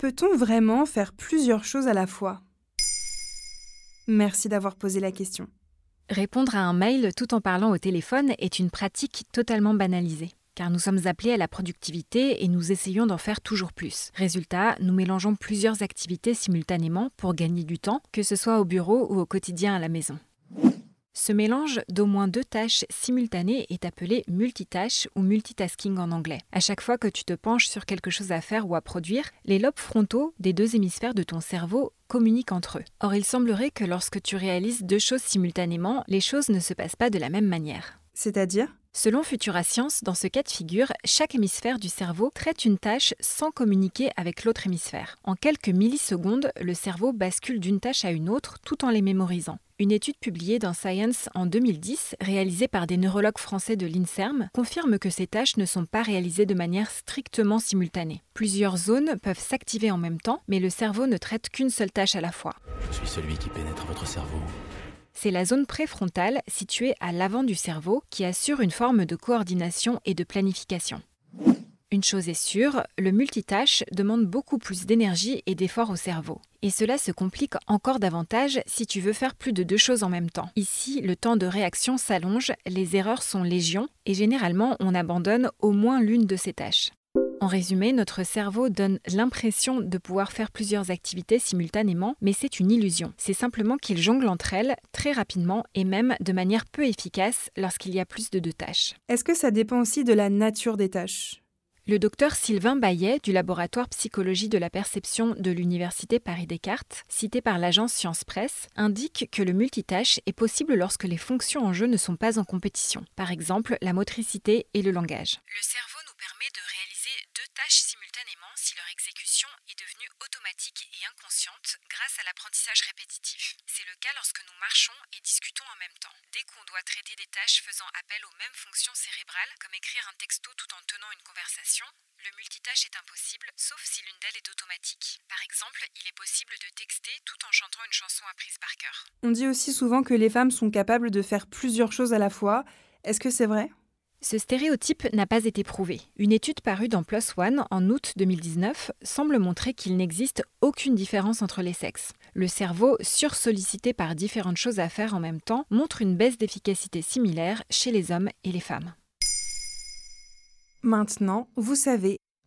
Peut-on vraiment faire plusieurs choses à la fois? Merci d'avoir posé la question. Répondre à un mail tout en parlant au téléphone est une pratique totalement banalisée, car nous sommes appelés à la productivité et nous essayons d'en faire toujours plus. Résultat, nous mélangeons plusieurs activités simultanément pour gagner du temps, que ce soit au bureau ou au quotidien à la maison. Ce mélange d'au moins deux tâches simultanées est appelé multitâche ou multitasking en anglais. À chaque fois que tu te penches sur quelque chose à faire ou à produire, les lobes frontaux des deux hémisphères de ton cerveau communiquent entre eux. Or, il semblerait que lorsque tu réalises deux choses simultanément, les choses ne se passent pas de la même manière. C'est-à-dire? Selon Futura Science, dans ce cas de figure, chaque hémisphère du cerveau traite une tâche sans communiquer avec l'autre hémisphère. En quelques millisecondes, le cerveau bascule d'une tâche à une autre tout en les mémorisant. Une étude publiée dans Science en 2010, réalisée par des neurologues français de l'INSERM, confirme que ces tâches ne sont pas réalisées de manière strictement simultanée. Plusieurs zones peuvent s'activer en même temps, mais le cerveau ne traite qu'une seule tâche à la fois. Je suis celui qui pénètre votre cerveau. C'est la zone préfrontale, située à l'avant du cerveau, qui assure une forme de coordination et de planification. Une chose est sûre, le multitâche demande beaucoup plus d'énergie et d'efforts au cerveau. Et cela se complique encore davantage si tu veux faire plus de deux choses en même temps. Ici, le temps de réaction s'allonge, les erreurs sont légion et généralement on abandonne au moins l'une de ces tâches. En résumé, notre cerveau donne l'impression de pouvoir faire plusieurs activités simultanément, mais c'est une illusion. C'est simplement qu'il jongle entre elles très rapidement et même de manière peu efficace lorsqu'il y a plus de deux tâches. Est-ce que ça dépend aussi de la nature des tâches? Le docteur Sylvain Bayet du laboratoire psychologie de la perception de l'Université Paris-Descartes, cité par l'agence Science Presse, indique que le multitâche est possible lorsque les fonctions en jeu ne sont pas en compétition, par exemple la motricité et le langage nous permet de réaliser deux tâches simultanément si leur exécution est automatique et inconsciente grâce à l'apprentissage répétitif. C'est le cas lorsque nous marchons et discutons en même temps. Dès qu'on doit traiter des tâches faisant appel aux mêmes fonctions cérébrales, comme écrire un texto tout en tenant une conversation, le multitâche est impossible, sauf si l'une d'elles est automatique. Par exemple, il est possible de texter tout en chantant une chanson apprise par cœur. On dit aussi souvent que les femmes sont capables de faire plusieurs choses à la fois. Est-ce que c'est vrai? Ce stéréotype n'a pas été prouvé. Une étude parue dans PLOS ONE en août 2019 semble montrer qu'il n'existe aucune différence entre les sexes. Le cerveau, sursollicité par différentes choses à faire en même temps, montre une baisse d'efficacité similaire chez les hommes et les femmes. Maintenant, vous savez,